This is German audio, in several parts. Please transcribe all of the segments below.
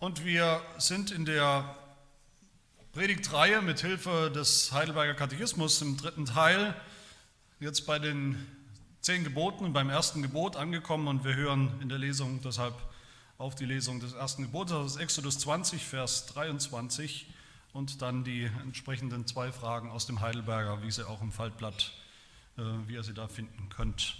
Und wir sind in der Predigtreihe mit Hilfe des Heidelberger Katechismus im dritten Teil jetzt bei den zehn Geboten und beim ersten Gebot angekommen und wir hören in der Lesung deshalb auf die Lesung des ersten Gebotes aus Exodus 20, Vers 23 und dann die entsprechenden zwei Fragen aus dem Heidelberger, wie sie auch im Faltblatt, äh, wie ihr sie da finden könnt.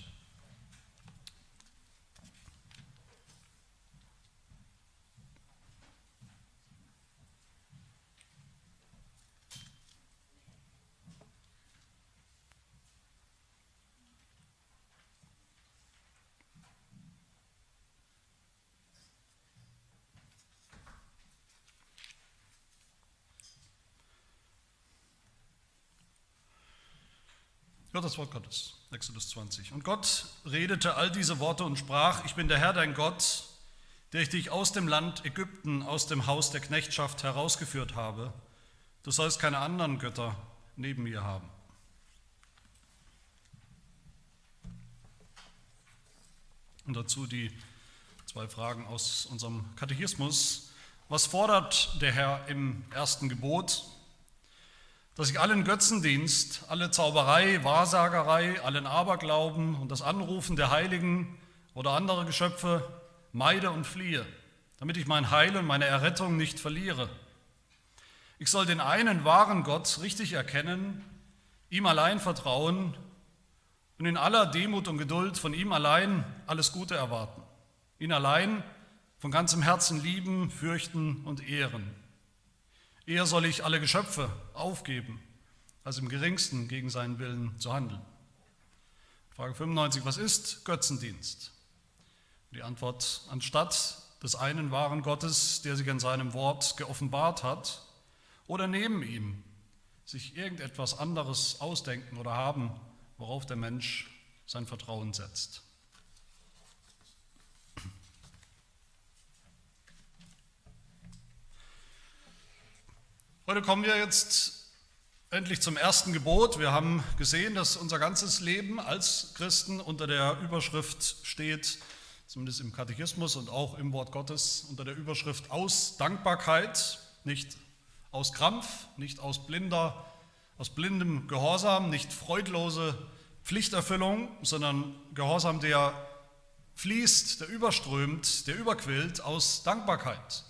Hört das Wort Gottes, Exodus 20. Und Gott redete all diese Worte und sprach, ich bin der Herr dein Gott, der ich dich aus dem Land Ägypten, aus dem Haus der Knechtschaft herausgeführt habe. Du sollst keine anderen Götter neben mir haben. Und dazu die zwei Fragen aus unserem Katechismus. Was fordert der Herr im ersten Gebot? Dass ich allen Götzendienst, alle Zauberei, Wahrsagerei, allen Aberglauben und das Anrufen der Heiligen oder anderer Geschöpfe meide und fliehe, damit ich mein Heil und meine Errettung nicht verliere. Ich soll den einen wahren Gott richtig erkennen, ihm allein vertrauen und in aller Demut und Geduld von ihm allein alles Gute erwarten, ihn allein von ganzem Herzen lieben, fürchten und ehren. Eher soll ich alle Geschöpfe aufgeben, als im geringsten gegen seinen Willen zu handeln. Frage 95, was ist Götzendienst? Die Antwort, anstatt des einen wahren Gottes, der sich in seinem Wort geoffenbart hat, oder neben ihm sich irgendetwas anderes ausdenken oder haben, worauf der Mensch sein Vertrauen setzt. Heute kommen wir jetzt endlich zum ersten Gebot. Wir haben gesehen, dass unser ganzes Leben als Christen unter der Überschrift steht, zumindest im Katechismus und auch im Wort Gottes, unter der Überschrift aus Dankbarkeit, nicht aus Krampf, nicht aus blinder, aus blindem Gehorsam, nicht freudlose Pflichterfüllung, sondern Gehorsam, der fließt, der überströmt, der überquillt aus Dankbarkeit,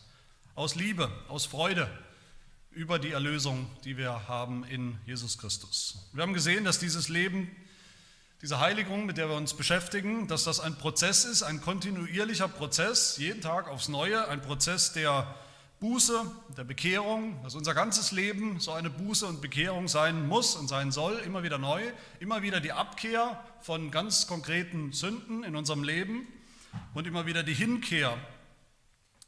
aus Liebe, aus Freude, über die Erlösung, die wir haben in Jesus Christus. Wir haben gesehen, dass dieses Leben, diese Heiligung, mit der wir uns beschäftigen, dass das ein Prozess ist, ein kontinuierlicher Prozess, jeden Tag aufs Neue, ein Prozess der Buße, der Bekehrung, dass unser ganzes Leben so eine Buße und Bekehrung sein muss und sein soll, immer wieder neu, immer wieder die Abkehr von ganz konkreten Sünden in unserem Leben und immer wieder die Hinkehr,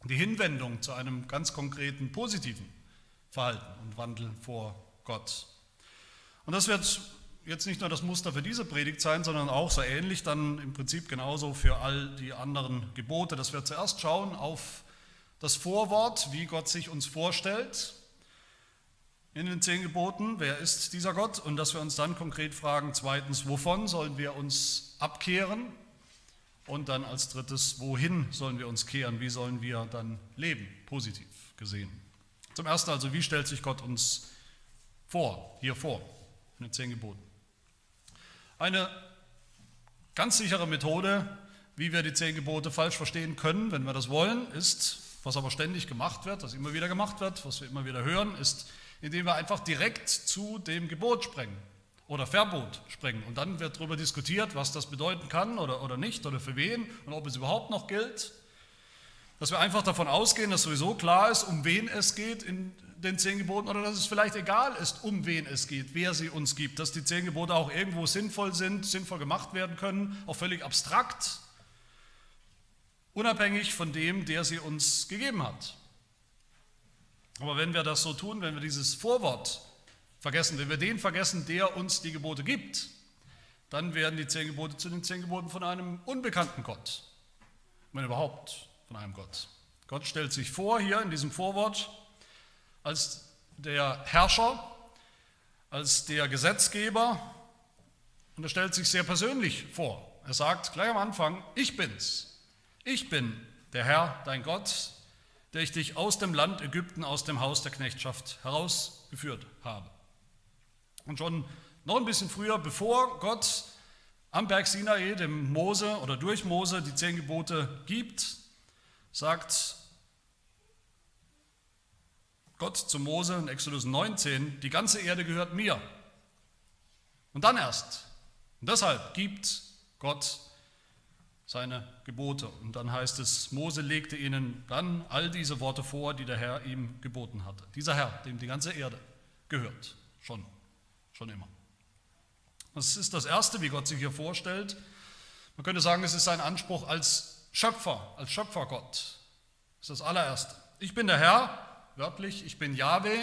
die Hinwendung zu einem ganz konkreten positiven Verhalten und Wandeln vor Gott. Und das wird jetzt nicht nur das Muster für diese Predigt sein, sondern auch so ähnlich dann im Prinzip genauso für all die anderen Gebote, dass wir zuerst schauen auf das Vorwort, wie Gott sich uns vorstellt in den zehn Geboten, wer ist dieser Gott? Und dass wir uns dann konkret fragen, zweitens, wovon sollen wir uns abkehren? Und dann als drittes, wohin sollen wir uns kehren, wie sollen wir dann leben, positiv gesehen. Zum Ersten also, wie stellt sich Gott uns vor, hier vor, in den zehn Geboten? Eine ganz sichere Methode, wie wir die zehn Gebote falsch verstehen können, wenn wir das wollen, ist, was aber ständig gemacht wird, was immer wieder gemacht wird, was wir immer wieder hören, ist, indem wir einfach direkt zu dem Gebot sprengen oder Verbot sprengen. Und dann wird darüber diskutiert, was das bedeuten kann oder, oder nicht oder für wen und ob es überhaupt noch gilt dass wir einfach davon ausgehen, dass sowieso klar ist, um wen es geht in den zehn Geboten oder dass es vielleicht egal ist, um wen es geht, wer sie uns gibt, dass die zehn Gebote auch irgendwo sinnvoll sind, sinnvoll gemacht werden können, auch völlig abstrakt, unabhängig von dem, der sie uns gegeben hat. Aber wenn wir das so tun, wenn wir dieses Vorwort vergessen, wenn wir den vergessen, der uns die Gebote gibt, dann werden die zehn Gebote zu den zehn Geboten von einem unbekannten Gott, wenn überhaupt von einem Gott. Gott stellt sich vor hier in diesem Vorwort als der Herrscher, als der Gesetzgeber und er stellt sich sehr persönlich vor. Er sagt gleich am Anfang, ich bin's. Ich bin der Herr, dein Gott, der ich dich aus dem Land Ägypten, aus dem Haus der Knechtschaft herausgeführt habe. Und schon noch ein bisschen früher, bevor Gott am Berg Sinai dem Mose oder durch Mose die zehn Gebote gibt, sagt Gott zu Mose in Exodus 19, die ganze Erde gehört mir. Und dann erst. Und deshalb gibt Gott seine Gebote. Und dann heißt es, Mose legte ihnen dann all diese Worte vor, die der Herr ihm geboten hatte. Dieser Herr, dem die ganze Erde gehört, schon, schon immer. Das ist das Erste, wie Gott sich hier vorstellt. Man könnte sagen, es ist sein Anspruch als Schöpfer, als Schöpfergott. Das ist das allererste. Ich bin der Herr, wörtlich, ich bin Yahweh.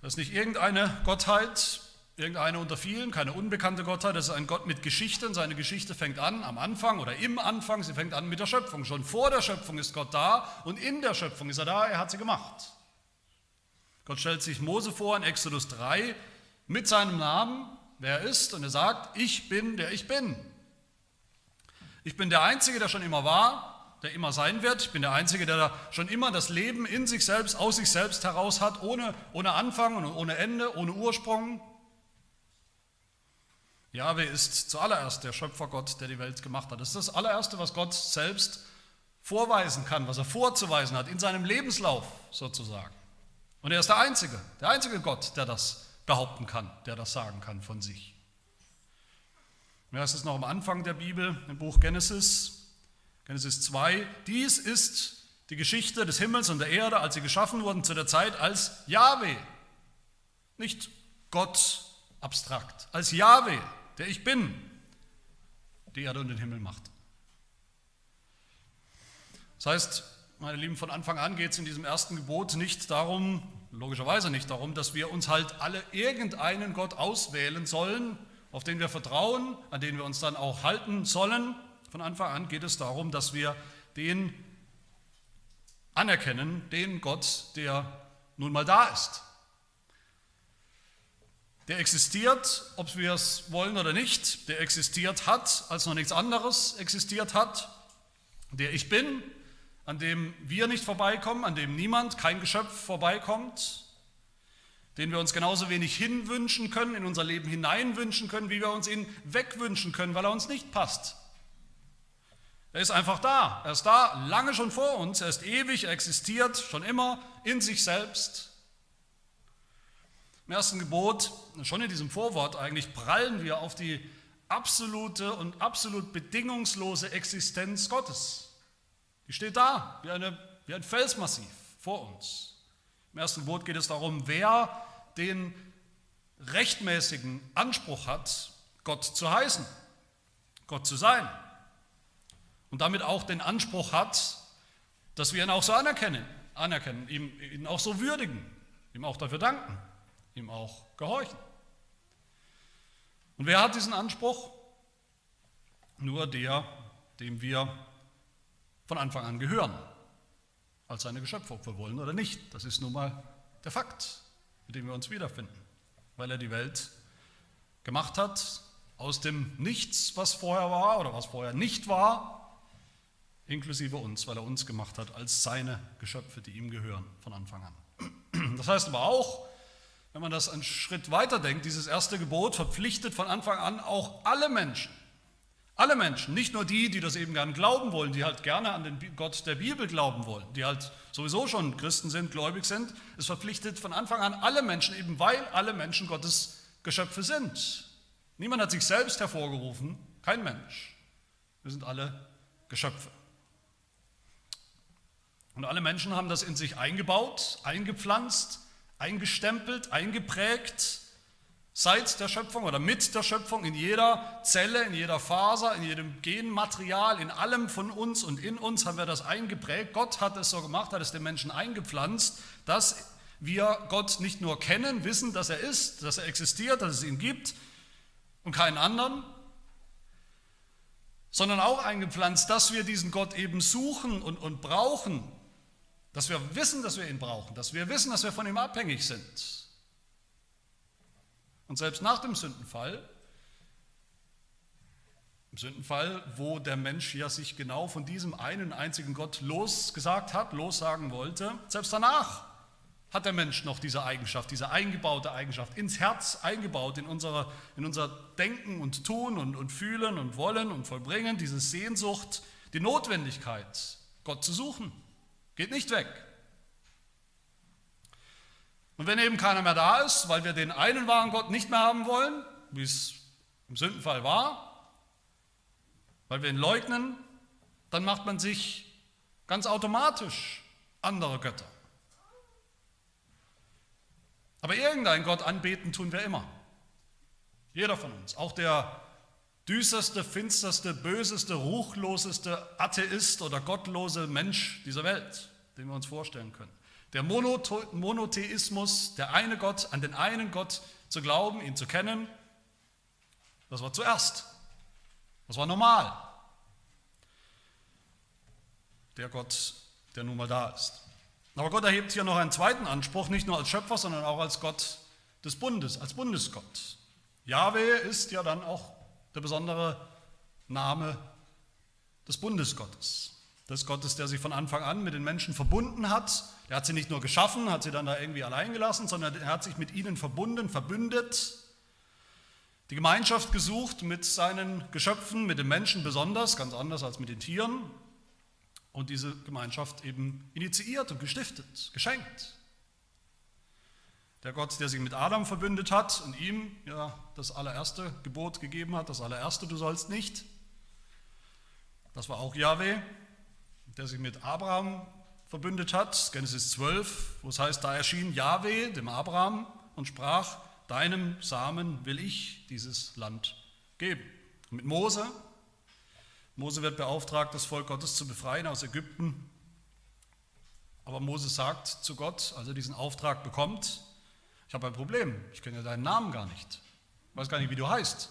Das ist nicht irgendeine Gottheit, irgendeine unter vielen, keine unbekannte Gottheit, das ist ein Gott mit Geschichten. Seine Geschichte fängt an am Anfang oder im Anfang, sie fängt an mit der Schöpfung. Schon vor der Schöpfung ist Gott da und in der Schöpfung ist er da, er hat sie gemacht. Gott stellt sich Mose vor in Exodus 3 mit seinem Namen, wer er ist, und er sagt, ich bin der ich bin. Ich bin der Einzige, der schon immer war, der immer sein wird. Ich bin der Einzige, der da schon immer das Leben in sich selbst, aus sich selbst heraus hat, ohne, ohne Anfang und ohne Ende, ohne Ursprung. Jahwe ist zuallererst der Schöpfergott, der die Welt gemacht hat. Das ist das allererste, was Gott selbst vorweisen kann, was er vorzuweisen hat, in seinem Lebenslauf sozusagen. Und er ist der Einzige, der einzige Gott, der das behaupten kann, der das sagen kann von sich. Ja, es ist noch am Anfang der Bibel, im Buch Genesis, Genesis 2. Dies ist die Geschichte des Himmels und der Erde, als sie geschaffen wurden, zu der Zeit als Jahwe. Nicht Gott abstrakt, als Jahwe, der ich bin, die Erde und den Himmel macht. Das heißt, meine Lieben, von Anfang an geht es in diesem ersten Gebot nicht darum, logischerweise nicht darum, dass wir uns halt alle irgendeinen Gott auswählen sollen, auf den wir vertrauen, an den wir uns dann auch halten sollen. Von Anfang an geht es darum, dass wir den anerkennen, den Gott, der nun mal da ist, der existiert, ob wir es wollen oder nicht, der existiert hat, als noch nichts anderes existiert hat, der ich bin, an dem wir nicht vorbeikommen, an dem niemand, kein Geschöpf vorbeikommt, den wir uns genauso wenig hinwünschen können, in unser Leben hineinwünschen können, wie wir uns ihn wegwünschen können, weil er uns nicht passt. Er ist einfach da, er ist da, lange schon vor uns, er ist ewig, er existiert schon immer in sich selbst im ersten Gebot, schon in diesem Vorwort eigentlich, prallen wir auf die absolute und absolut bedingungslose Existenz Gottes. Die steht da, wie, eine, wie ein Felsmassiv vor uns. Im ersten Gebot geht es darum, wer den rechtmäßigen Anspruch hat, Gott zu heißen, Gott zu sein. Und damit auch den Anspruch hat, dass wir ihn auch so anerkennen, anerkennen ihm, ihn auch so würdigen, ihm auch dafür danken ihm auch gehorchen. Und wer hat diesen Anspruch? Nur der, dem wir von Anfang an gehören, als seine Geschöpfe, ob wir wollen oder nicht. Das ist nun mal der Fakt, mit dem wir uns wiederfinden, weil er die Welt gemacht hat aus dem Nichts, was vorher war oder was vorher nicht war, inklusive uns, weil er uns gemacht hat als seine Geschöpfe, die ihm gehören von Anfang an. Das heißt aber auch, wenn man das einen Schritt weiter denkt, dieses erste Gebot verpflichtet von Anfang an auch alle Menschen. Alle Menschen, nicht nur die, die das eben gern glauben wollen, die halt gerne an den Gott der Bibel glauben wollen, die halt sowieso schon Christen sind, gläubig sind. Es verpflichtet von Anfang an alle Menschen, eben weil alle Menschen Gottes Geschöpfe sind. Niemand hat sich selbst hervorgerufen, kein Mensch. Wir sind alle Geschöpfe. Und alle Menschen haben das in sich eingebaut, eingepflanzt, eingestempelt, eingeprägt seit der Schöpfung oder mit der Schöpfung in jeder Zelle, in jeder Faser, in jedem Genmaterial, in allem von uns und in uns haben wir das eingeprägt. Gott hat es so gemacht, hat es den Menschen eingepflanzt, dass wir Gott nicht nur kennen, wissen, dass er ist, dass er existiert, dass es ihn gibt und keinen anderen, sondern auch eingepflanzt, dass wir diesen Gott eben suchen und, und brauchen dass wir wissen, dass wir ihn brauchen, dass wir wissen, dass wir von ihm abhängig sind. Und selbst nach dem Sündenfall Im Sündenfall, wo der Mensch ja sich genau von diesem einen einzigen Gott losgesagt hat, lossagen wollte, selbst danach hat der Mensch noch diese Eigenschaft, diese eingebaute Eigenschaft ins Herz eingebaut, in, unsere, in unser Denken und Tun und, und Fühlen und Wollen und Vollbringen, diese Sehnsucht, die Notwendigkeit, Gott zu suchen. Geht nicht weg. Und wenn eben keiner mehr da ist, weil wir den einen wahren Gott nicht mehr haben wollen, wie es im Sündenfall war, weil wir ihn leugnen, dann macht man sich ganz automatisch andere Götter. Aber irgendeinen Gott anbeten tun wir immer. Jeder von uns. Auch der düsterste, finsterste, böseste, ruchloseste Atheist oder gottlose Mensch dieser Welt, den wir uns vorstellen können. Der Monotheismus, der eine Gott, an den einen Gott zu glauben, ihn zu kennen, das war zuerst. Das war normal. Der Gott, der nun mal da ist. Aber Gott erhebt hier noch einen zweiten Anspruch, nicht nur als Schöpfer, sondern auch als Gott des Bundes, als Bundesgott. Jahwe ist ja dann auch der besondere Name des Bundesgottes. Des Gottes, der sich von Anfang an mit den Menschen verbunden hat. Er hat sie nicht nur geschaffen, hat sie dann da irgendwie allein gelassen, sondern er hat sich mit ihnen verbunden, verbündet, die Gemeinschaft gesucht mit seinen Geschöpfen, mit den Menschen besonders, ganz anders als mit den Tieren und diese Gemeinschaft eben initiiert und gestiftet, geschenkt. Der Gott, der sich mit Adam verbündet hat und ihm ja das allererste Gebot gegeben hat, das allererste, du sollst nicht. Das war auch Yahweh, der sich mit Abraham verbündet hat, Genesis 12, wo es heißt, da erschien Yahweh dem Abraham und sprach, deinem Samen will ich dieses Land geben. Und mit Mose, Mose wird beauftragt, das Volk Gottes zu befreien aus Ägypten. Aber Mose sagt zu Gott, als er diesen Auftrag bekommt, ich habe ein Problem, ich kenne ja deinen Namen gar nicht, ich weiß gar nicht, wie du heißt.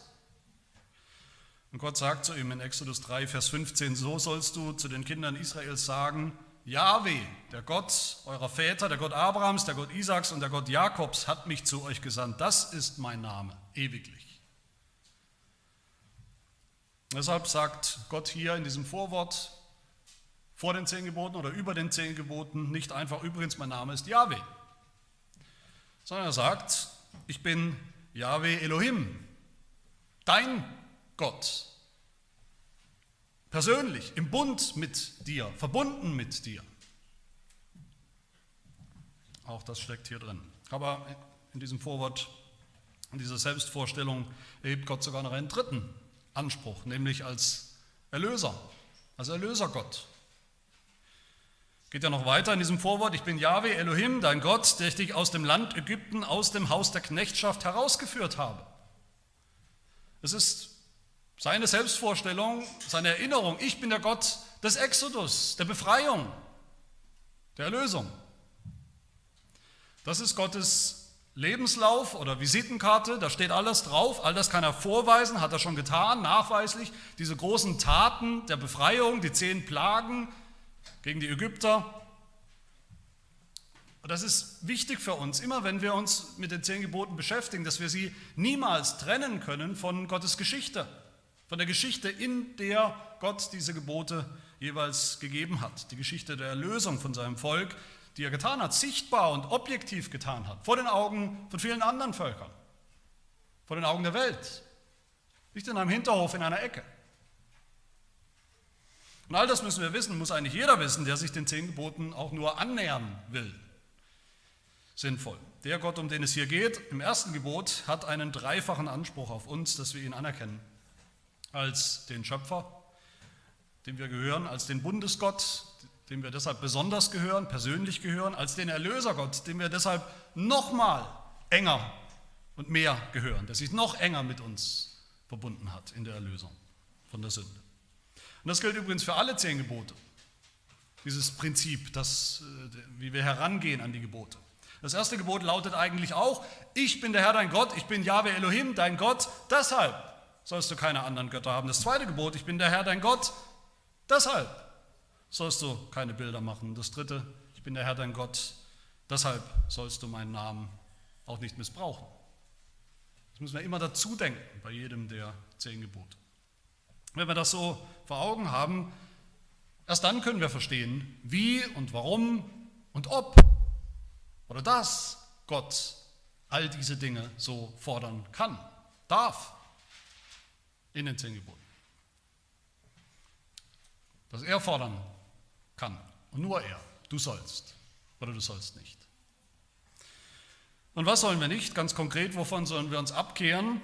Und Gott sagt zu ihm in Exodus 3, Vers 15, so sollst du zu den Kindern Israels sagen, Jahwe, der Gott eurer Väter, der Gott Abrahams, der Gott Isaaks und der Gott Jakobs hat mich zu euch gesandt. Das ist mein Name, ewiglich. Deshalb sagt Gott hier in diesem Vorwort vor den zehn Geboten oder über den zehn Geboten nicht einfach, übrigens, mein Name ist Yahweh, sondern er sagt, ich bin Yahweh Elohim, dein Gott, persönlich, im Bund mit dir, verbunden mit dir. Auch das steckt hier drin. Aber in diesem Vorwort, in dieser Selbstvorstellung erhebt Gott sogar noch einen dritten Anspruch, nämlich als Erlöser, als Erlösergott. Geht ja noch weiter in diesem Vorwort, ich bin Yahweh Elohim, dein Gott, der ich dich aus dem Land Ägypten, aus dem Haus der Knechtschaft herausgeführt habe. Es ist seine Selbstvorstellung, seine Erinnerung, ich bin der Gott des Exodus, der Befreiung, der Erlösung. Das ist Gottes Lebenslauf oder Visitenkarte, da steht alles drauf, all das kann er vorweisen, hat er schon getan, nachweislich. Diese großen Taten der Befreiung, die zehn Plagen gegen die Ägypter. Und das ist wichtig für uns, immer wenn wir uns mit den zehn Geboten beschäftigen, dass wir sie niemals trennen können von Gottes Geschichte, von der Geschichte, in der Gott diese Gebote jeweils gegeben hat, die Geschichte der Erlösung von seinem Volk, die er getan hat, sichtbar und objektiv getan hat, vor den Augen von vielen anderen Völkern, vor den Augen der Welt, nicht in einem Hinterhof in einer Ecke. Und all das müssen wir wissen, muss eigentlich jeder wissen, der sich den zehn Geboten auch nur annähern will. Sinnvoll. Der Gott, um den es hier geht, im ersten Gebot hat einen dreifachen Anspruch auf uns, dass wir ihn anerkennen. Als den Schöpfer, dem wir gehören, als den Bundesgott, dem wir deshalb besonders gehören, persönlich gehören, als den Erlösergott, dem wir deshalb nochmal enger und mehr gehören, der sich noch enger mit uns verbunden hat in der Erlösung von der Sünde. Und das gilt übrigens für alle zehn Gebote, dieses Prinzip, das, äh, wie wir herangehen an die Gebote. Das erste Gebot lautet eigentlich auch, ich bin der Herr dein Gott, ich bin Yahweh Elohim, dein Gott, deshalb sollst du keine anderen Götter haben. Das zweite Gebot, ich bin der Herr dein Gott, deshalb sollst du keine Bilder machen. Das dritte, ich bin der Herr dein Gott, deshalb sollst du meinen Namen auch nicht missbrauchen. Das müssen wir immer dazu denken bei jedem der zehn Gebote. Wenn wir das so vor Augen haben, erst dann können wir verstehen, wie und warum und ob oder dass Gott all diese Dinge so fordern kann, darf in den zehn Geboten. Dass er fordern kann und nur er, du sollst oder du sollst nicht. Und was sollen wir nicht? Ganz konkret, wovon sollen wir uns abkehren?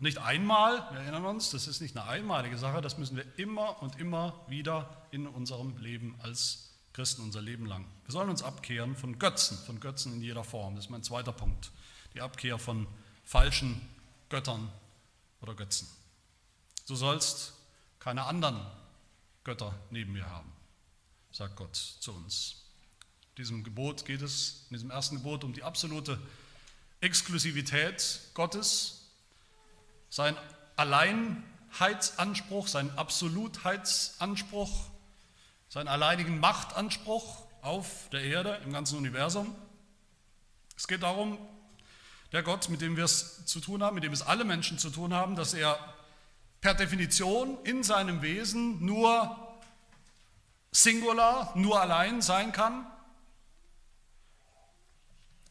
Nicht einmal, wir erinnern uns, das ist nicht eine einmalige Sache, das müssen wir immer und immer wieder in unserem Leben als Christen, unser Leben lang. Wir sollen uns abkehren von Götzen, von Götzen in jeder Form. Das ist mein zweiter Punkt. Die Abkehr von falschen Göttern oder Götzen. Du sollst keine anderen Götter neben mir haben, sagt Gott zu uns. In diesem Gebot geht es, in diesem ersten Gebot, um die absolute Exklusivität Gottes, sein Alleinheitsanspruch, sein Absolutheitsanspruch, seinen alleinigen Machtanspruch auf der Erde, im ganzen Universum. Es geht darum, der Gott, mit dem wir es zu tun haben, mit dem es alle Menschen zu tun haben, dass er per Definition in seinem Wesen nur singular, nur allein sein kann.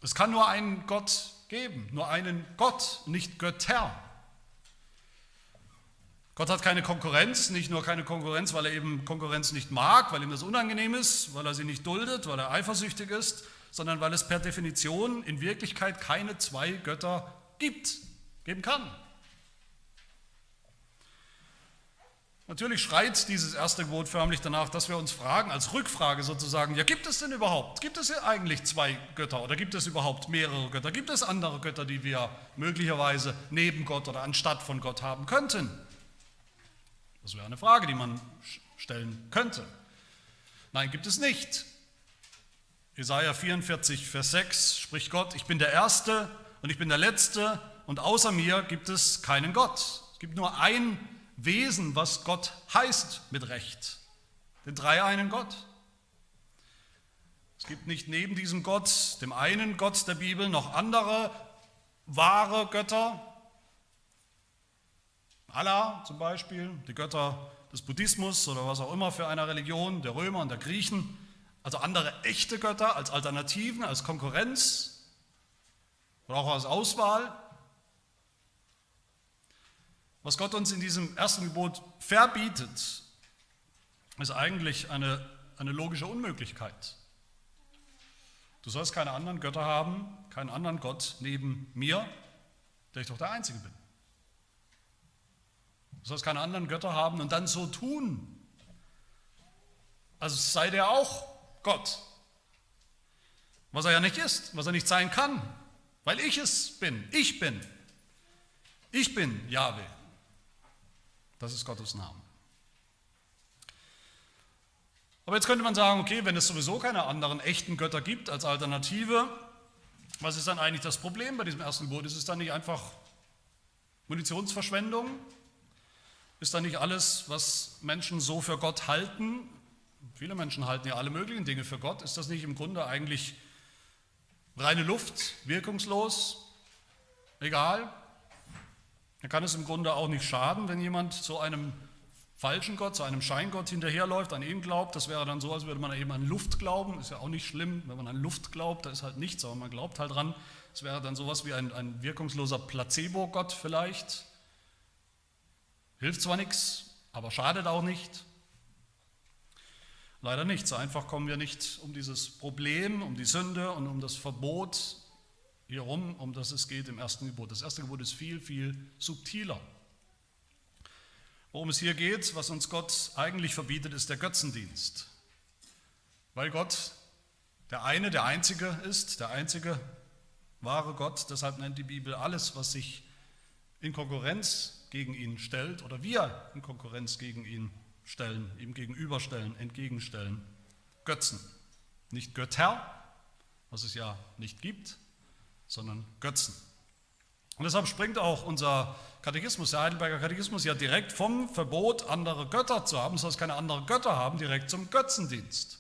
Es kann nur einen Gott geben, nur einen Gott, nicht Götter. Gott hat keine Konkurrenz, nicht nur keine Konkurrenz, weil er eben Konkurrenz nicht mag, weil ihm das unangenehm ist, weil er sie nicht duldet, weil er eifersüchtig ist, sondern weil es per Definition in Wirklichkeit keine zwei Götter gibt, geben kann. Natürlich schreit dieses erste Gebot förmlich danach, dass wir uns fragen, als Rückfrage sozusagen, ja gibt es denn überhaupt, gibt es eigentlich zwei Götter oder gibt es überhaupt mehrere Götter, gibt es andere Götter, die wir möglicherweise neben Gott oder anstatt von Gott haben könnten? Das wäre eine Frage, die man stellen könnte. Nein, gibt es nicht. Jesaja 44, Vers 6 spricht Gott: Ich bin der Erste und ich bin der Letzte und außer mir gibt es keinen Gott. Es gibt nur ein Wesen, was Gott heißt mit Recht: den dreieinen Gott. Es gibt nicht neben diesem Gott, dem einen Gott der Bibel, noch andere wahre Götter, Allah zum Beispiel, die Götter des Buddhismus oder was auch immer für eine Religion, der Römer und der Griechen, also andere echte Götter als Alternativen, als Konkurrenz oder auch als Auswahl. Was Gott uns in diesem ersten Gebot verbietet, ist eigentlich eine, eine logische Unmöglichkeit. Du sollst keine anderen Götter haben, keinen anderen Gott neben mir, der ich doch der Einzige bin. Du sollst keine anderen Götter haben und dann so tun. Also sei der auch Gott. Was er ja nicht ist, was er nicht sein kann, weil ich es bin. Ich bin. Ich bin Jahwe. Das ist Gottes Name. Aber jetzt könnte man sagen, okay, wenn es sowieso keine anderen echten Götter gibt als Alternative, was ist dann eigentlich das Problem bei diesem ersten Gebot? Ist es dann nicht einfach Munitionsverschwendung? Ist da nicht alles, was Menschen so für Gott halten, viele Menschen halten ja alle möglichen Dinge für Gott, ist das nicht im Grunde eigentlich reine Luft, wirkungslos, egal? Da kann es im Grunde auch nicht schaden, wenn jemand zu einem falschen Gott, zu einem Scheingott hinterherläuft, an ihn glaubt. Das wäre dann so, als würde man eben an Luft glauben. Ist ja auch nicht schlimm, wenn man an Luft glaubt, da ist halt nichts, aber man glaubt halt dran. Es wäre dann sowas wie ein, ein wirkungsloser Placebo-Gott vielleicht. Hilft zwar nichts, aber schadet auch nicht. Leider nicht. So einfach kommen wir nicht um dieses Problem, um die Sünde und um das Verbot hier rum, um das es geht im ersten Gebot. Das erste Gebot ist viel, viel subtiler. Worum es hier geht, was uns Gott eigentlich verbietet, ist der Götzendienst. Weil Gott der eine, der einzige ist, der einzige wahre Gott, deshalb nennt die Bibel alles, was sich in Konkurrenz gegen ihn stellt oder wir in Konkurrenz gegen ihn stellen, ihm gegenüberstellen, entgegenstellen. Götzen. Nicht Götter, was es ja nicht gibt, sondern Götzen. Und deshalb springt auch unser Katechismus, der Heidelberger Katechismus, ja direkt vom Verbot, andere Götter zu haben, das heißt keine anderen Götter haben, direkt zum Götzendienst.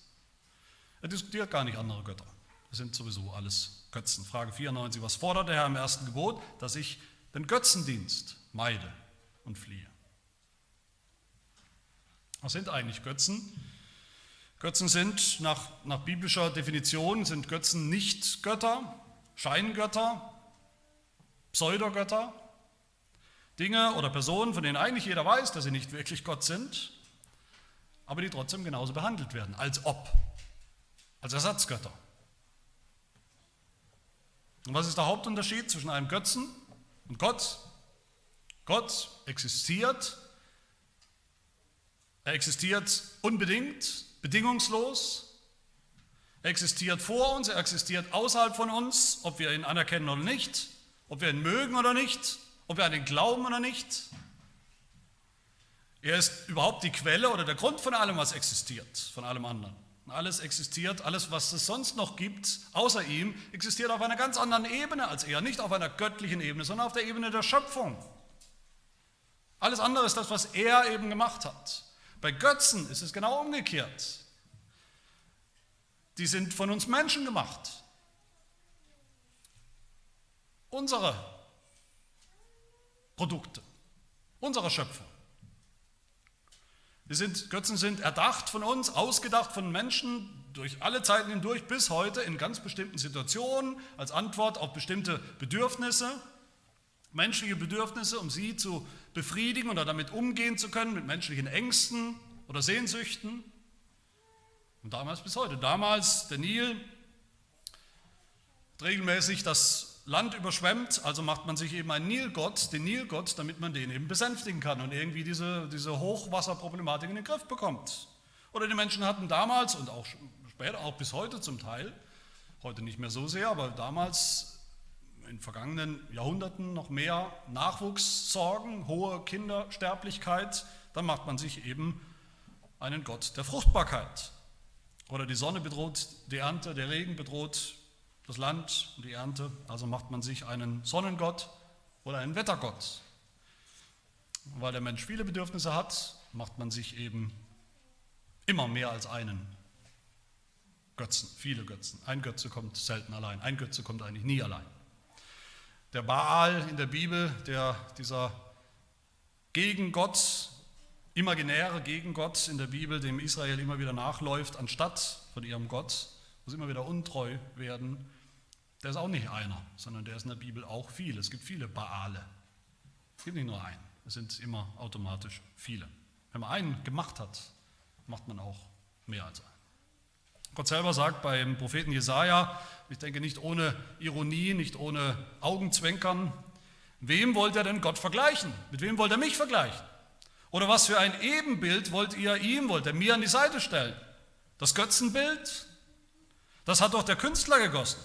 Er diskutiert gar nicht andere Götter. Das sind sowieso alles Götzen. Frage 94, was fordert der Herr im ersten Gebot? Dass ich den Götzendienst meide und fliehe. Was sind eigentlich Götzen? Götzen sind nach, nach biblischer Definition sind Götzen nicht Götter, Scheingötter, Pseudogötter, Dinge oder Personen, von denen eigentlich jeder weiß, dass sie nicht wirklich Gott sind, aber die trotzdem genauso behandelt werden, als ob, als Ersatzgötter. Und was ist der Hauptunterschied zwischen einem Götzen und Gott? Gott existiert. Er existiert unbedingt, bedingungslos. Er existiert vor uns, er existiert außerhalb von uns, ob wir ihn anerkennen oder nicht, ob wir ihn mögen oder nicht, ob wir an ihn glauben oder nicht. Er ist überhaupt die Quelle oder der Grund von allem, was existiert, von allem anderen. Alles existiert, alles, was es sonst noch gibt, außer ihm, existiert auf einer ganz anderen Ebene als er. Nicht auf einer göttlichen Ebene, sondern auf der Ebene der Schöpfung. Alles andere ist das, was er eben gemacht hat. Bei Götzen ist es genau umgekehrt. Die sind von uns Menschen gemacht. Unsere Produkte, unsere Schöpfung. Sind, Götzen sind erdacht von uns, ausgedacht von Menschen durch alle Zeiten hindurch bis heute in ganz bestimmten Situationen als Antwort auf bestimmte Bedürfnisse, menschliche Bedürfnisse, um sie zu befriedigen oder damit umgehen zu können mit menschlichen Ängsten oder Sehnsüchten. Und damals bis heute. Damals der Nil regelmäßig das Land überschwemmt, also macht man sich eben einen Nilgott, den Nilgott, damit man den eben besänftigen kann und irgendwie diese, diese Hochwasserproblematik in den Griff bekommt. Oder die Menschen hatten damals und auch später, auch bis heute zum Teil, heute nicht mehr so sehr, aber damals in vergangenen Jahrhunderten noch mehr Nachwuchssorgen, hohe Kindersterblichkeit, dann macht man sich eben einen Gott der Fruchtbarkeit. Oder die Sonne bedroht die Ernte, der Regen bedroht das Land und die Ernte, also macht man sich einen Sonnengott oder einen Wettergott. Weil der Mensch viele Bedürfnisse hat, macht man sich eben immer mehr als einen Götzen, viele Götzen. Ein Götze kommt selten allein, ein Götze kommt eigentlich nie allein. Der Baal in der Bibel, der, dieser Gegengott, imaginäre Gegengott in der Bibel, dem Israel immer wieder nachläuft, anstatt von ihrem Gott, muss immer wieder untreu werden, der ist auch nicht einer, sondern der ist in der Bibel auch viel. Es gibt viele Baale. Es gibt nicht nur einen, es sind immer automatisch viele. Wenn man einen gemacht hat, macht man auch mehr als einen. Gott selber sagt beim Propheten Jesaja, ich denke nicht ohne Ironie, nicht ohne Augenzwinkern, wem wollt ihr denn Gott vergleichen? Mit wem wollt ihr mich vergleichen? Oder was für ein Ebenbild wollt ihr ihm, wollt ihr mir an die Seite stellen? Das Götzenbild? Das hat doch der Künstler gegossen.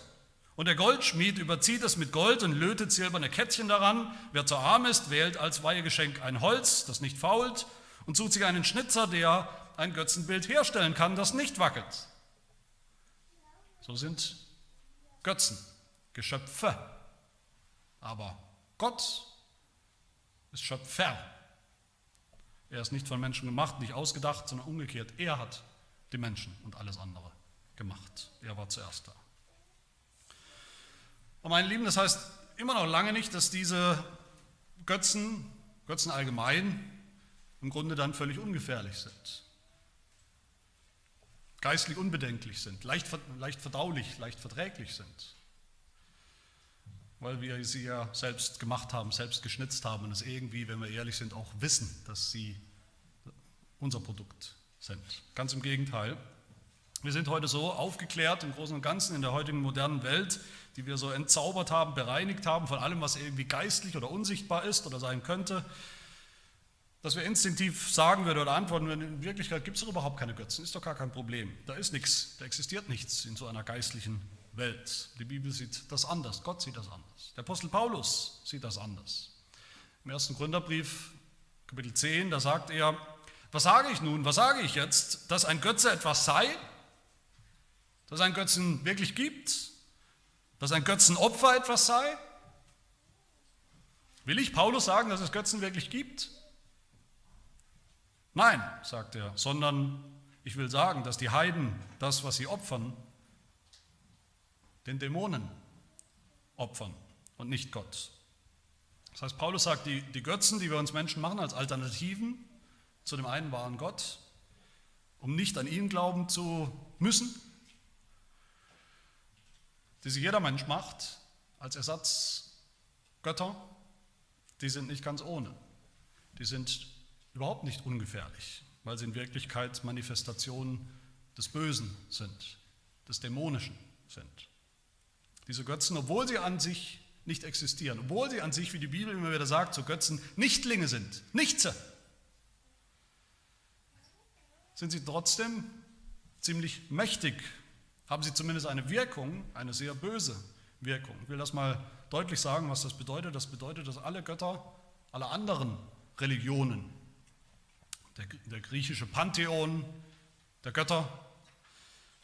Und der Goldschmied überzieht es mit Gold und lötet silberne Kettchen daran. Wer zu arm ist, wählt als Weihegeschenk ein Holz, das nicht fault, und sucht sich einen Schnitzer, der ein Götzenbild herstellen kann, das nicht wackelt. So sind Götzen, Geschöpfe. Aber Gott ist Schöpfer. Er ist nicht von Menschen gemacht, nicht ausgedacht, sondern umgekehrt. Er hat die Menschen und alles andere gemacht. Er war zuerst da. Und meine Lieben, das heißt immer noch lange nicht, dass diese Götzen, Götzen allgemein, im Grunde dann völlig ungefährlich sind. Geistlich unbedenklich sind, leicht, leicht verdaulich, leicht verträglich sind. Weil wir sie ja selbst gemacht haben, selbst geschnitzt haben und es irgendwie, wenn wir ehrlich sind, auch wissen, dass sie unser Produkt sind. Ganz im Gegenteil. Wir sind heute so aufgeklärt im Großen und Ganzen in der heutigen modernen Welt, die wir so entzaubert haben, bereinigt haben von allem, was irgendwie geistlich oder unsichtbar ist oder sein könnte, dass wir instinktiv sagen würden oder antworten würden, in Wirklichkeit gibt es doch überhaupt keine Götzen, ist doch gar kein Problem. Da ist nichts, da existiert nichts in so einer geistlichen Welt. Die Bibel sieht das anders, Gott sieht das anders. Der Apostel Paulus sieht das anders. Im ersten Gründerbrief, Kapitel 10, da sagt er, was sage ich nun, was sage ich jetzt, dass ein Götze etwas sei, dass einen Götzen wirklich gibt, dass ein Götzenopfer etwas sei? Will ich Paulus sagen, dass es Götzen wirklich gibt? Nein, sagt er, sondern ich will sagen, dass die Heiden das, was sie opfern, den Dämonen opfern und nicht Gott. Das heißt, Paulus sagt, die, die Götzen, die wir uns Menschen machen als Alternativen zu dem einen wahren Gott, um nicht an ihn glauben zu müssen, die sich jeder Mensch macht als Ersatzgötter, die sind nicht ganz ohne. Die sind überhaupt nicht ungefährlich, weil sie in Wirklichkeit Manifestationen des Bösen sind, des Dämonischen sind. Diese Götzen, obwohl sie an sich nicht existieren, obwohl sie an sich, wie die Bibel immer wieder sagt, zu Götzen Nichtlinge sind, Nichtse, sind sie trotzdem ziemlich mächtig, haben sie zumindest eine Wirkung, eine sehr böse Wirkung. Ich will das mal deutlich sagen, was das bedeutet. Das bedeutet, dass alle Götter, alle anderen Religionen, der, der griechische Pantheon der Götter,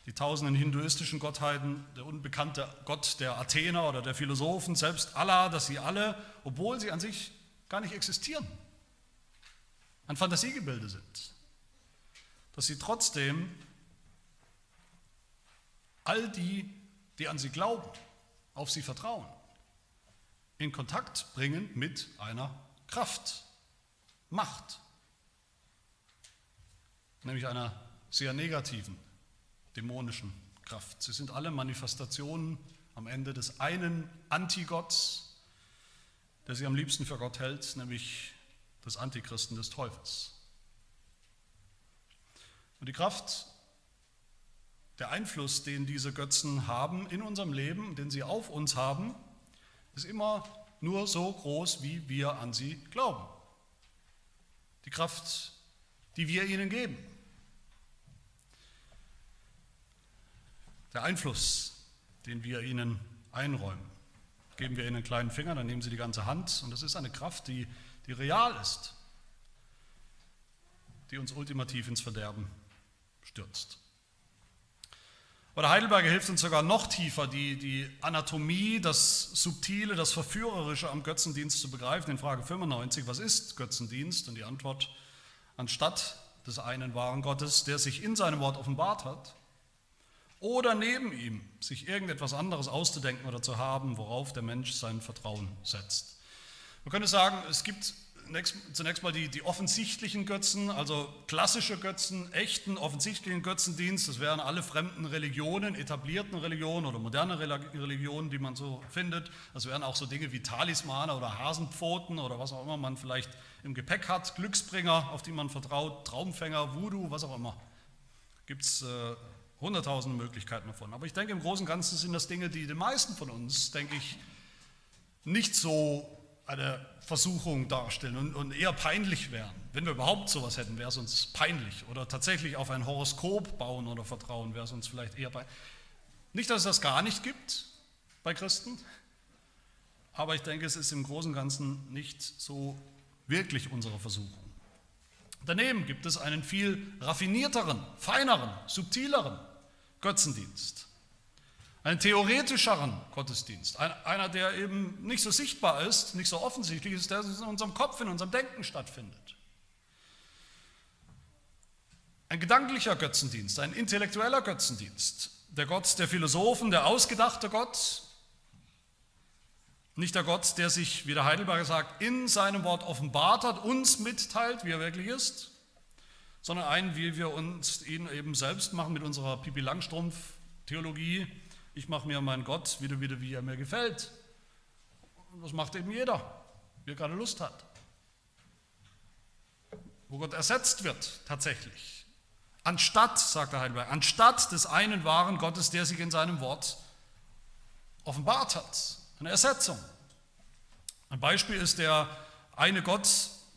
die tausenden hinduistischen Gottheiten, der unbekannte Gott der Athener oder der Philosophen, selbst Allah, dass sie alle, obwohl sie an sich gar nicht existieren, ein Fantasiegebilde sind, dass sie trotzdem all die, die an sie glauben, auf sie vertrauen, in Kontakt bringen mit einer Kraft, Macht, nämlich einer sehr negativen dämonischen Kraft. Sie sind alle Manifestationen am Ende des einen Antigotts, der sie am liebsten für Gott hält, nämlich des Antichristen des Teufels. Und die Kraft, der Einfluss, den diese Götzen haben in unserem Leben, den sie auf uns haben, ist immer nur so groß, wie wir an sie glauben. Die Kraft, die wir ihnen geben. Der Einfluss, den wir ihnen einräumen. Geben wir ihnen einen kleinen Finger, dann nehmen sie die ganze Hand und das ist eine Kraft, die, die real ist, die uns ultimativ ins Verderben stürzt. Aber der Heidelberger hilft uns sogar noch tiefer, die, die Anatomie, das Subtile, das Verführerische am Götzendienst zu begreifen. In Frage 95, was ist Götzendienst? Und die Antwort, anstatt des einen wahren Gottes, der sich in seinem Wort offenbart hat, oder neben ihm sich irgendetwas anderes auszudenken oder zu haben, worauf der Mensch sein Vertrauen setzt. Man könnte sagen, es gibt zunächst mal die, die offensichtlichen Götzen, also klassische Götzen, echten offensichtlichen Götzendienst, das wären alle fremden Religionen, etablierten Religionen oder moderne Religionen, die man so findet. Das wären auch so Dinge wie Talismane oder Hasenpfoten oder was auch immer man vielleicht im Gepäck hat, Glücksbringer, auf die man vertraut, Traumfänger, Voodoo, was auch immer. Gibt es äh, hunderttausende Möglichkeiten davon. Aber ich denke, im Großen und Ganzen sind das Dinge, die den meisten von uns, denke ich, nicht so eine Versuchung darstellen und, und eher peinlich wären. Wenn wir überhaupt sowas hätten, wäre es uns peinlich. Oder tatsächlich auf ein Horoskop bauen oder vertrauen, wäre es uns vielleicht eher peinlich. Nicht, dass es das gar nicht gibt bei Christen, aber ich denke, es ist im Großen und Ganzen nicht so wirklich unsere Versuchung. Daneben gibt es einen viel raffinierteren, feineren, subtileren Götzendienst. Einen theoretischeren Gottesdienst. Einer, der eben nicht so sichtbar ist, nicht so offensichtlich ist, der in unserem Kopf, in unserem Denken stattfindet. Ein gedanklicher Götzendienst, ein intellektueller Götzendienst. Der Gott der Philosophen, der ausgedachte Gott, nicht der Gott, der sich, wie der Heidelberger sagt, in seinem Wort offenbart hat, uns mitteilt, wie er wirklich ist, sondern einen, wie wir uns ihn eben selbst machen mit unserer Pipi Langstrumpf-Theologie. Ich mache mir meinen Gott wieder, wieder, wie er mir gefällt. Und das macht eben jeder, wie er gerade Lust hat. Wo Gott ersetzt wird, tatsächlich. Anstatt, sagt der Heidelberg, anstatt des einen wahren Gottes, der sich in seinem Wort offenbart hat. Eine Ersetzung. Ein Beispiel ist der eine Gott,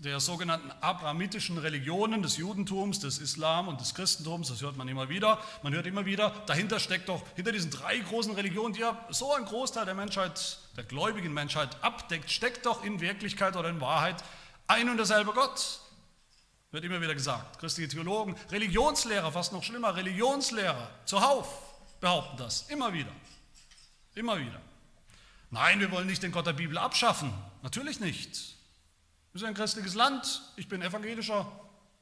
der sogenannten abrahamitischen Religionen, des Judentums, des Islam und des Christentums, das hört man immer wieder. Man hört immer wieder, dahinter steckt doch, hinter diesen drei großen Religionen, die ja so ein Großteil der Menschheit, der gläubigen Menschheit abdeckt, steckt doch in Wirklichkeit oder in Wahrheit ein und derselbe Gott. Wird immer wieder gesagt. Christliche Theologen, Religionslehrer, fast noch schlimmer, Religionslehrer, zuhauf behaupten das. Immer wieder. Immer wieder. Nein, wir wollen nicht den Gott der Bibel abschaffen. Natürlich nicht. Wir sind ein christliches Land. Ich bin evangelischer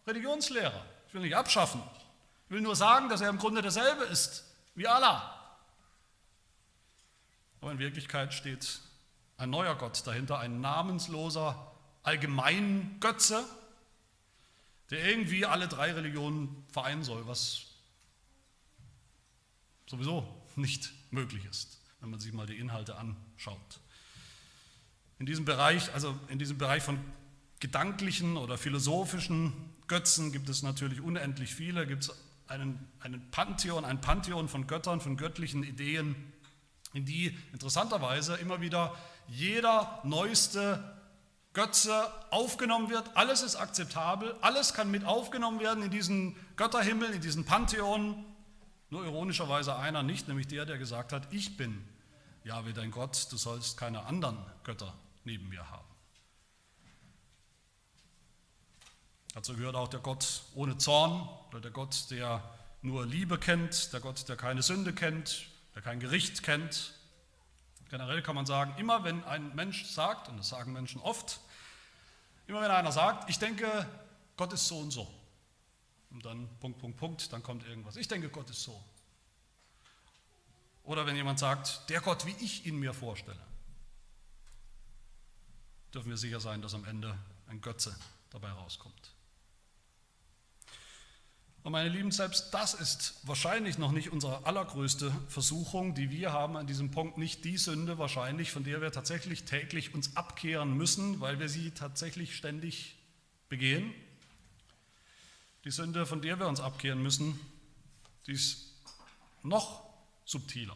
Religionslehrer. Ich will nicht abschaffen. Ich will nur sagen, dass er im Grunde derselbe ist wie Allah. Aber in Wirklichkeit steht ein neuer Gott dahinter, ein namensloser Allgemeingötze, der irgendwie alle drei Religionen vereinen soll, was sowieso nicht möglich ist, wenn man sich mal die Inhalte anschaut. In diesem Bereich, also in diesem Bereich von gedanklichen oder philosophischen Götzen gibt es natürlich unendlich viele, gibt es einen, einen Pantheon, ein Pantheon von Göttern, von göttlichen Ideen, in die interessanterweise immer wieder jeder neueste Götze aufgenommen wird. Alles ist akzeptabel, alles kann mit aufgenommen werden in diesen Götterhimmel, in diesen Pantheon. Nur ironischerweise einer nicht, nämlich der, der gesagt hat, ich bin Jahwe dein Gott, du sollst keine anderen Götter neben mir haben. Dazu gehört auch der Gott ohne Zorn oder der Gott, der nur Liebe kennt, der Gott, der keine Sünde kennt, der kein Gericht kennt. Generell kann man sagen, immer wenn ein Mensch sagt, und das sagen Menschen oft, immer wenn einer sagt, ich denke, Gott ist so und so, und dann Punkt, Punkt, Punkt, dann kommt irgendwas. Ich denke, Gott ist so. Oder wenn jemand sagt, der Gott, wie ich ihn mir vorstelle, dürfen wir sicher sein, dass am Ende ein Götze dabei rauskommt. Und meine Lieben, selbst das ist wahrscheinlich noch nicht unsere allergrößte Versuchung, die wir haben an diesem Punkt, nicht die Sünde wahrscheinlich, von der wir tatsächlich täglich uns abkehren müssen, weil wir sie tatsächlich ständig begehen. Die Sünde, von der wir uns abkehren müssen, die ist noch subtiler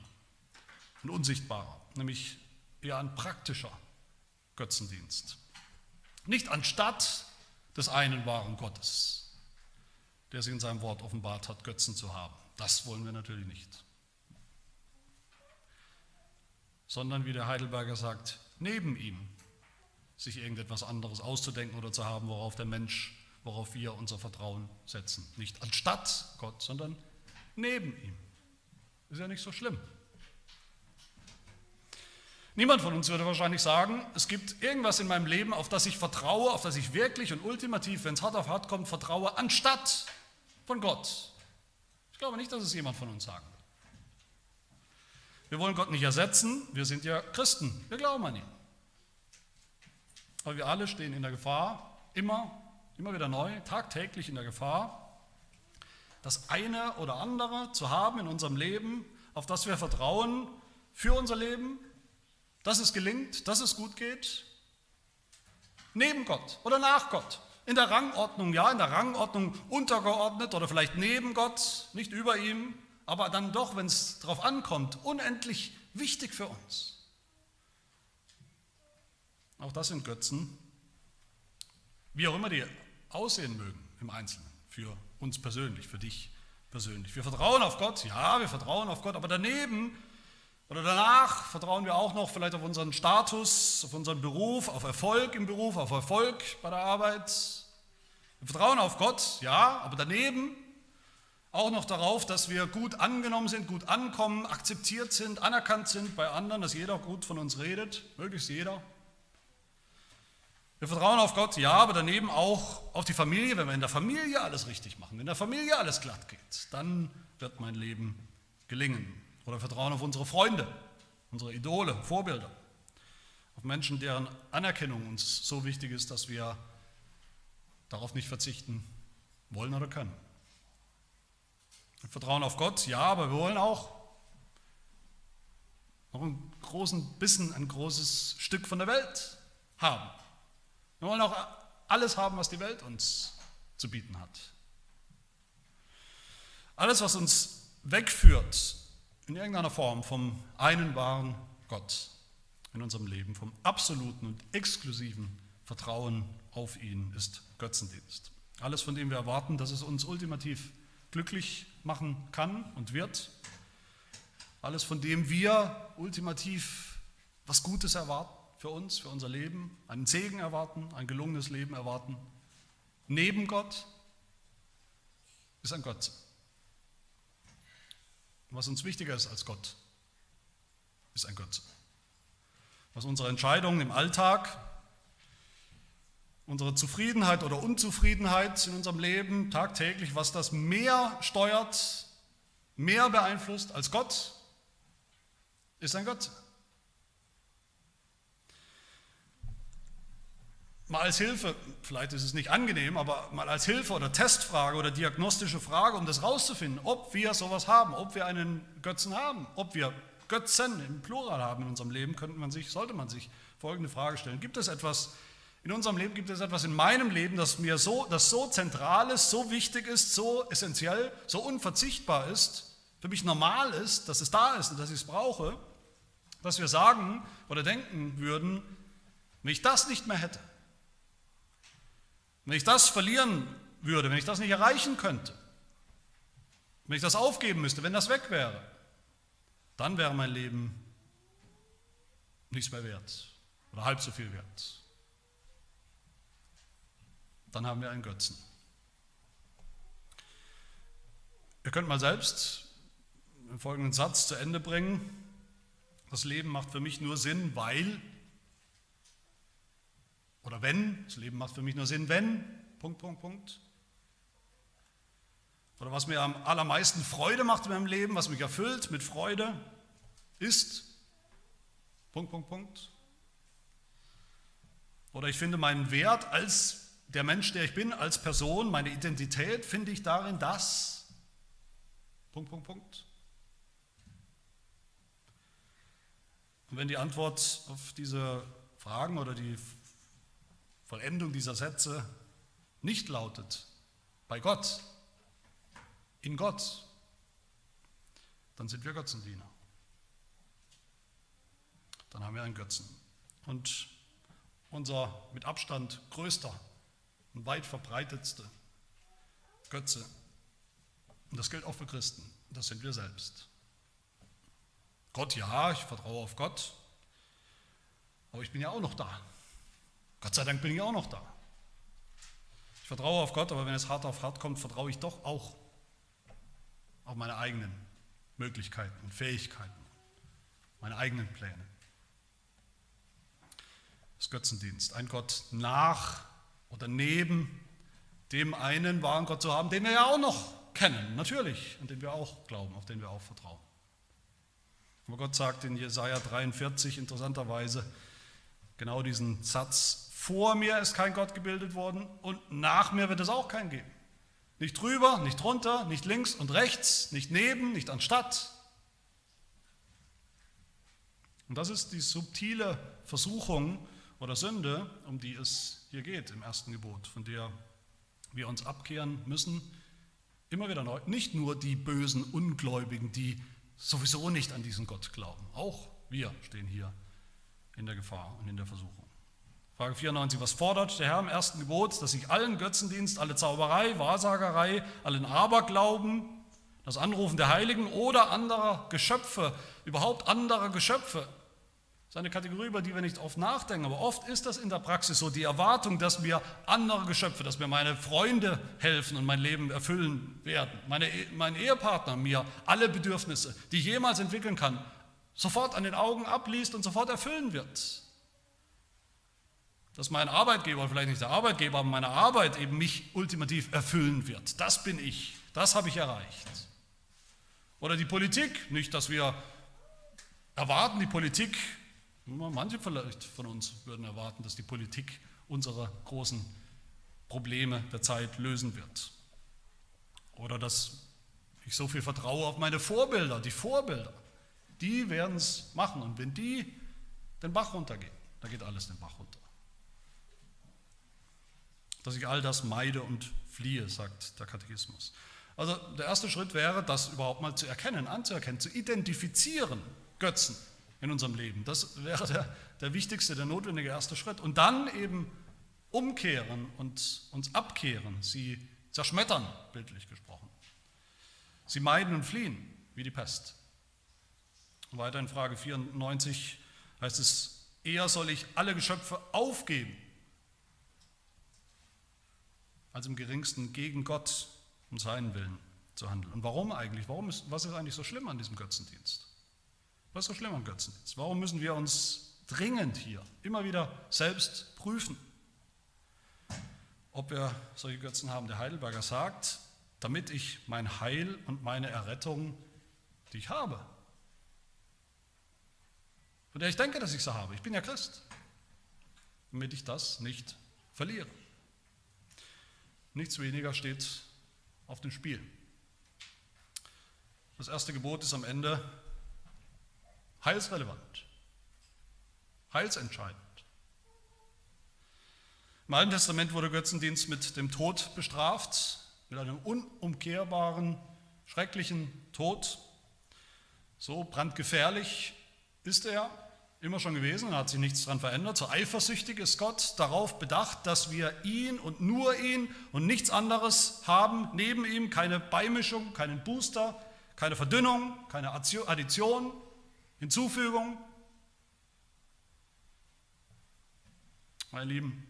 und unsichtbarer, nämlich eher ein praktischer Götzendienst. Nicht anstatt des einen wahren Gottes, der sich in seinem Wort offenbart hat, Götzen zu haben. Das wollen wir natürlich nicht. Sondern, wie der Heidelberger sagt, neben ihm sich irgendetwas anderes auszudenken oder zu haben, worauf der Mensch, worauf wir unser Vertrauen setzen. Nicht anstatt Gott, sondern neben ihm. Ist ja nicht so schlimm. Niemand von uns würde wahrscheinlich sagen, es gibt irgendwas in meinem Leben, auf das ich vertraue, auf das ich wirklich und ultimativ, wenn es hart auf hart kommt, vertraue, anstatt von Gott. Ich glaube nicht, dass es jemand von uns sagen wird. Wir wollen Gott nicht ersetzen, wir sind ja Christen, wir glauben an ihn. Aber wir alle stehen in der Gefahr, immer, immer wieder neu, tagtäglich in der Gefahr, das eine oder andere zu haben in unserem Leben, auf das wir vertrauen für unser Leben, dass es gelingt, dass es gut geht, neben Gott oder nach Gott. In der Rangordnung, ja, in der Rangordnung untergeordnet oder vielleicht neben Gott, nicht über ihm, aber dann doch, wenn es darauf ankommt, unendlich wichtig für uns. Auch das sind Götzen, wie auch immer die aussehen mögen im Einzelnen, für uns persönlich, für dich persönlich. Wir vertrauen auf Gott, ja, wir vertrauen auf Gott, aber daneben oder danach vertrauen wir auch noch vielleicht auf unseren Status, auf unseren Beruf, auf Erfolg im Beruf, auf Erfolg bei der Arbeit. Wir vertrauen auf Gott, ja, aber daneben auch noch darauf, dass wir gut angenommen sind, gut ankommen, akzeptiert sind, anerkannt sind bei anderen, dass jeder gut von uns redet, möglichst jeder. Wir vertrauen auf Gott, ja, aber daneben auch auf die Familie. Wenn wir in der Familie alles richtig machen, wenn in der Familie alles glatt geht, dann wird mein Leben gelingen. Oder Vertrauen auf unsere Freunde, unsere Idole, Vorbilder, auf Menschen, deren Anerkennung uns so wichtig ist, dass wir darauf nicht verzichten wollen oder können. Wir vertrauen auf Gott, ja, aber wir wollen auch noch einen großen Bissen, ein großes Stück von der Welt haben. Wir wollen auch alles haben, was die Welt uns zu bieten hat. Alles, was uns wegführt in irgendeiner Form vom einen wahren Gott in unserem Leben, vom absoluten und exklusiven Vertrauen auf ihn ist Götzendienst. Alles, von dem wir erwarten, dass es uns ultimativ glücklich machen kann und wird. Alles, von dem wir ultimativ was Gutes erwarten für uns, für unser Leben, einen Segen erwarten, ein gelungenes Leben erwarten. Neben Gott ist ein Gott. Was uns wichtiger ist als Gott, ist ein Götze. Was unsere Entscheidungen im Alltag, unsere Zufriedenheit oder Unzufriedenheit in unserem Leben tagtäglich, was das mehr steuert, mehr beeinflusst als Gott, ist ein Götze. Mal als Hilfe, vielleicht ist es nicht angenehm, aber mal als Hilfe oder Testfrage oder diagnostische Frage, um das rauszufinden, ob wir sowas haben, ob wir einen Götzen haben, ob wir Götzen im Plural haben in unserem Leben, könnte man sich, sollte man sich folgende Frage stellen. Gibt es etwas in unserem Leben, gibt es etwas in meinem Leben, das mir so, das so zentral ist, so wichtig ist, so essentiell, so unverzichtbar ist, für mich normal ist, dass es da ist und dass ich es brauche, dass wir sagen oder denken würden, wenn ich das nicht mehr hätte, wenn ich das verlieren würde, wenn ich das nicht erreichen könnte, wenn ich das aufgeben müsste, wenn das weg wäre, dann wäre mein Leben nichts mehr wert oder halb so viel wert. Dann haben wir einen Götzen. Ihr könnt mal selbst den folgenden Satz zu Ende bringen. Das Leben macht für mich nur Sinn, weil oder wenn, das Leben macht für mich nur Sinn, wenn, Punkt, Punkt, Punkt. Oder was mir am allermeisten Freude macht in meinem Leben, was mich erfüllt mit Freude, ist, Punkt, Punkt, Punkt. Oder ich finde meinen Wert als der Mensch, der ich bin, als Person, meine Identität, finde ich darin das, Punkt, Punkt, Punkt. Und wenn die Antwort auf diese Fragen oder die Vollendung dieser Sätze nicht lautet, bei Gott, in Gott, dann sind wir Götzendiener. Dann haben wir einen Götzen. Und unser mit Abstand größter und weit verbreitetste Götze, und das gilt auch für Christen, das sind wir selbst. Gott, ja, ich vertraue auf Gott, aber ich bin ja auch noch da. Gott sei Dank bin ich auch noch da. Ich vertraue auf Gott, aber wenn es hart auf hart kommt, vertraue ich doch auch auf meine eigenen Möglichkeiten und Fähigkeiten, meine eigenen Pläne. Das Götzendienst, ein Gott nach oder neben dem einen wahren Gott zu haben, den wir ja auch noch kennen, natürlich, und den wir auch glauben, auf den wir auch vertrauen. Aber Gott sagt in Jesaja 43 interessanterweise genau diesen Satz: vor mir ist kein Gott gebildet worden und nach mir wird es auch keinen geben. Nicht drüber, nicht drunter, nicht links und rechts, nicht neben, nicht anstatt. Und das ist die subtile Versuchung oder Sünde, um die es hier geht im ersten Gebot, von der wir uns abkehren müssen. Immer wieder neu. Nicht nur die bösen Ungläubigen, die sowieso nicht an diesen Gott glauben. Auch wir stehen hier in der Gefahr und in der Versuchung. Frage 94, was fordert der Herr im ersten Gebot, dass sich allen Götzendienst, alle Zauberei, Wahrsagerei, allen Aberglauben, das Anrufen der Heiligen oder anderer Geschöpfe, überhaupt anderer Geschöpfe, das ist eine Kategorie, über die wir nicht oft nachdenken, aber oft ist das in der Praxis so, die Erwartung, dass mir andere Geschöpfe, dass mir meine Freunde helfen und mein Leben erfüllen werden, meine, mein Ehepartner mir alle Bedürfnisse, die ich jemals entwickeln kann, sofort an den Augen abliest und sofort erfüllen wird dass mein Arbeitgeber, vielleicht nicht der Arbeitgeber, aber meine Arbeit eben mich ultimativ erfüllen wird. Das bin ich, das habe ich erreicht. Oder die Politik, nicht, dass wir erwarten, die Politik, manche vielleicht von uns würden erwarten, dass die Politik unsere großen Probleme der Zeit lösen wird. Oder dass ich so viel vertraue auf meine Vorbilder, die Vorbilder, die werden es machen. Und wenn die den Bach runtergehen, dann geht alles den Bach runter dass ich all das meide und fliehe, sagt der Katechismus. Also der erste Schritt wäre, das überhaupt mal zu erkennen, anzuerkennen, zu identifizieren, Götzen in unserem Leben. Das wäre der, der wichtigste, der notwendige erste Schritt. Und dann eben umkehren und uns abkehren, sie zerschmettern, bildlich gesprochen. Sie meiden und fliehen, wie die Pest. Weiter in Frage 94 heißt es, eher soll ich alle Geschöpfe aufgeben, als im geringsten gegen Gott und seinen Willen zu handeln. Und warum eigentlich? Warum ist, was ist eigentlich so schlimm an diesem Götzendienst? Was ist so schlimm am Götzendienst? Warum müssen wir uns dringend hier immer wieder selbst prüfen, ob wir solche Götzen haben? Der Heidelberger sagt, damit ich mein Heil und meine Errettung, die ich habe, von der ich denke, dass ich sie habe, ich bin ja Christ, damit ich das nicht verliere. Nichts weniger steht auf dem Spiel. Das erste Gebot ist am Ende heilsrelevant, heilsentscheidend. Im Alten Testament wurde Götzendienst mit dem Tod bestraft, mit einem unumkehrbaren, schrecklichen Tod. So brandgefährlich ist er immer schon gewesen und hat sich nichts daran verändert. So eifersüchtig ist Gott darauf bedacht, dass wir ihn und nur ihn und nichts anderes haben neben ihm, keine Beimischung, keinen Booster, keine Verdünnung, keine Addition, Hinzufügung. Meine Lieben,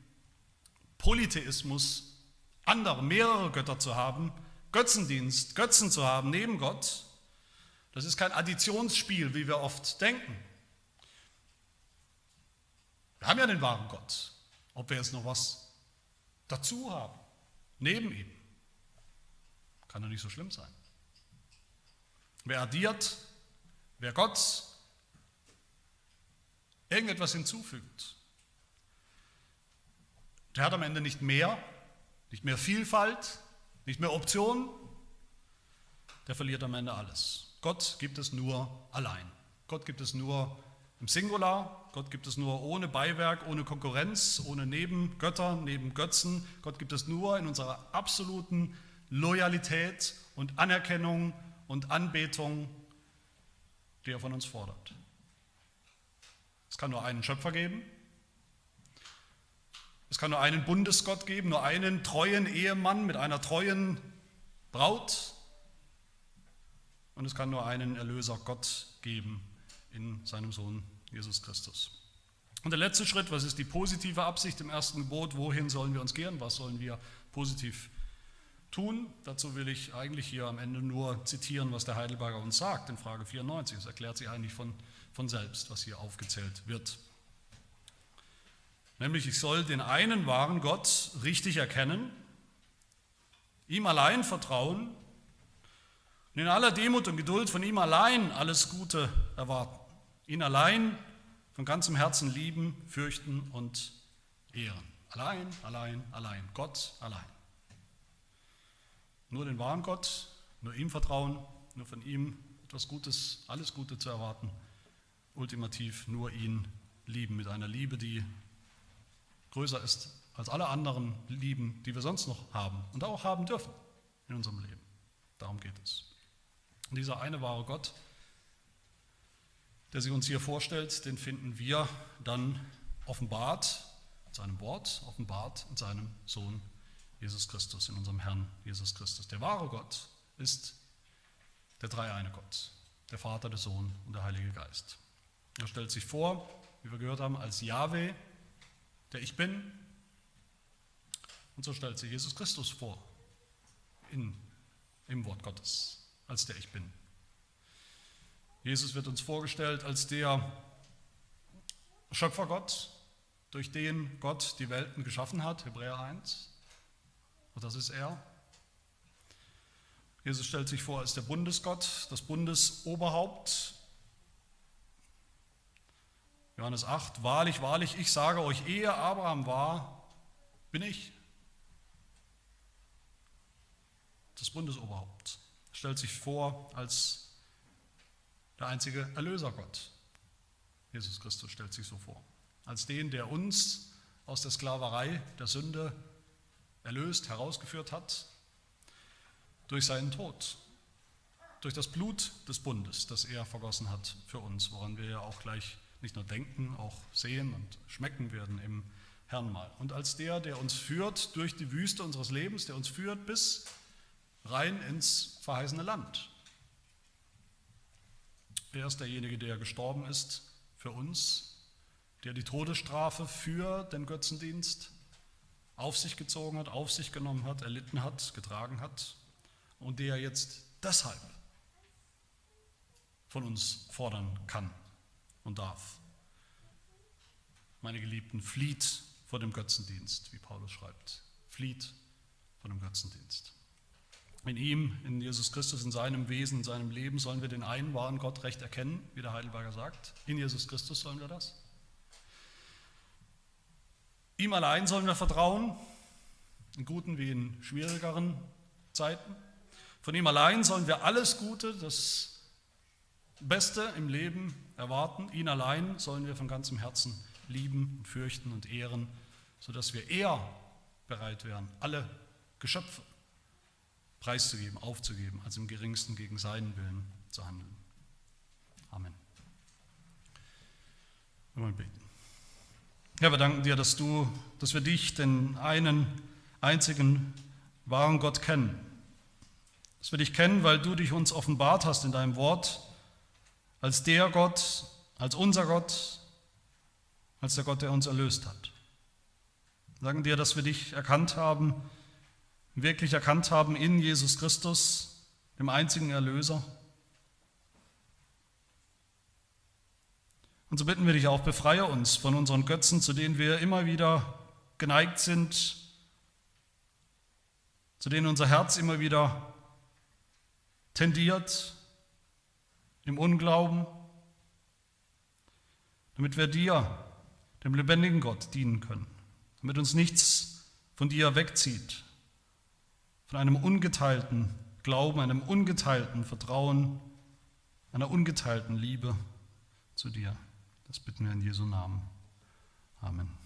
Polytheismus, andere, mehrere Götter zu haben, Götzendienst, Götzen zu haben neben Gott, das ist kein Additionsspiel, wie wir oft denken. Wir haben ja den wahren Gott. Ob wir jetzt noch was dazu haben, neben ihm, kann doch nicht so schlimm sein. Wer addiert, wer Gott irgendetwas hinzufügt, der hat am Ende nicht mehr, nicht mehr Vielfalt, nicht mehr Optionen, der verliert am Ende alles. Gott gibt es nur allein. Gott gibt es nur im Singular, Gott gibt es nur ohne Beiwerk, ohne Konkurrenz, ohne Nebengötter, neben Götzen. Gott gibt es nur in unserer absoluten Loyalität und Anerkennung und Anbetung, die er von uns fordert. Es kann nur einen Schöpfer geben. Es kann nur einen Bundesgott geben, nur einen treuen Ehemann mit einer treuen Braut. Und es kann nur einen Erlöser Gott geben in seinem Sohn Jesus Christus. Und der letzte Schritt, was ist die positive Absicht im ersten Gebot? Wohin sollen wir uns gehen? Was sollen wir positiv tun? Dazu will ich eigentlich hier am Ende nur zitieren, was der Heidelberger uns sagt in Frage 94. Es erklärt sich eigentlich von, von selbst, was hier aufgezählt wird. Nämlich, ich soll den einen wahren Gott richtig erkennen, ihm allein vertrauen und in aller Demut und Geduld von ihm allein alles Gute erwarten. Ihn allein von ganzem Herzen lieben, fürchten und ehren. Allein, allein, allein. Gott allein. Nur den wahren Gott, nur ihm vertrauen, nur von ihm etwas Gutes, alles Gute zu erwarten. Ultimativ nur ihn lieben mit einer Liebe, die größer ist als alle anderen Lieben, die wir sonst noch haben und auch haben dürfen in unserem Leben. Darum geht es. Und dieser eine wahre Gott, der sich uns hier vorstellt, den finden wir dann offenbart in seinem Wort, offenbart in seinem Sohn Jesus Christus, in unserem Herrn Jesus Christus. Der wahre Gott ist der dreieine Gott, der Vater, der Sohn und der Heilige Geist. Er stellt sich vor, wie wir gehört haben, als Yahweh, der Ich Bin. Und so stellt sich Jesus Christus vor in, im Wort Gottes, als der Ich Bin. Jesus wird uns vorgestellt als der Schöpfergott, durch den Gott die Welten geschaffen hat, Hebräer 1. Und das ist er. Jesus stellt sich vor als der Bundesgott, das Bundesoberhaupt. Johannes 8, wahrlich, wahrlich, ich sage euch, ehe Abraham war, bin ich. Das Bundesoberhaupt stellt sich vor als der einzige Erlösergott. Jesus Christus stellt sich so vor. Als den, der uns aus der Sklaverei der Sünde erlöst, herausgeführt hat, durch seinen Tod, durch das Blut des Bundes, das er vergossen hat für uns, woran wir ja auch gleich nicht nur denken, auch sehen und schmecken werden im Herrn mal. Und als der, der uns führt durch die Wüste unseres Lebens, der uns führt bis rein ins verheißene Land, er ist derjenige, der gestorben ist für uns, der die Todesstrafe für den Götzendienst auf sich gezogen hat, auf sich genommen hat, erlitten hat, getragen hat und der jetzt deshalb von uns fordern kann und darf. Meine Geliebten, flieht vor dem Götzendienst, wie Paulus schreibt. Flieht vor dem Götzendienst. In ihm, in Jesus Christus, in seinem Wesen, in seinem Leben sollen wir den einen wahren Gott recht erkennen, wie der Heidelberger sagt. In Jesus Christus sollen wir das. Ihm allein sollen wir vertrauen, in guten wie in schwierigeren Zeiten. Von ihm allein sollen wir alles Gute, das Beste im Leben erwarten. Ihn allein sollen wir von ganzem Herzen lieben und fürchten und ehren, sodass wir eher bereit wären, alle Geschöpfe preiszugeben, aufzugeben, als im geringsten gegen seinen Willen zu handeln. Amen. Wir wollen beten. Herr, wir danken dir, dass du, dass wir dich, den einen einzigen wahren Gott kennen. Dass wir dich kennen, weil du dich uns offenbart hast in deinem Wort, als der Gott, als unser Gott, als der Gott, der uns erlöst hat. Wir danken dir, dass wir dich erkannt haben, wirklich erkannt haben in Jesus Christus, dem einzigen Erlöser. Und so bitten wir dich auch, befreie uns von unseren Götzen, zu denen wir immer wieder geneigt sind, zu denen unser Herz immer wieder tendiert im Unglauben, damit wir dir, dem lebendigen Gott, dienen können, damit uns nichts von dir wegzieht, von einem ungeteilten Glauben, einem ungeteilten Vertrauen, einer ungeteilten Liebe zu dir. Das bitten wir in Jesu Namen. Amen.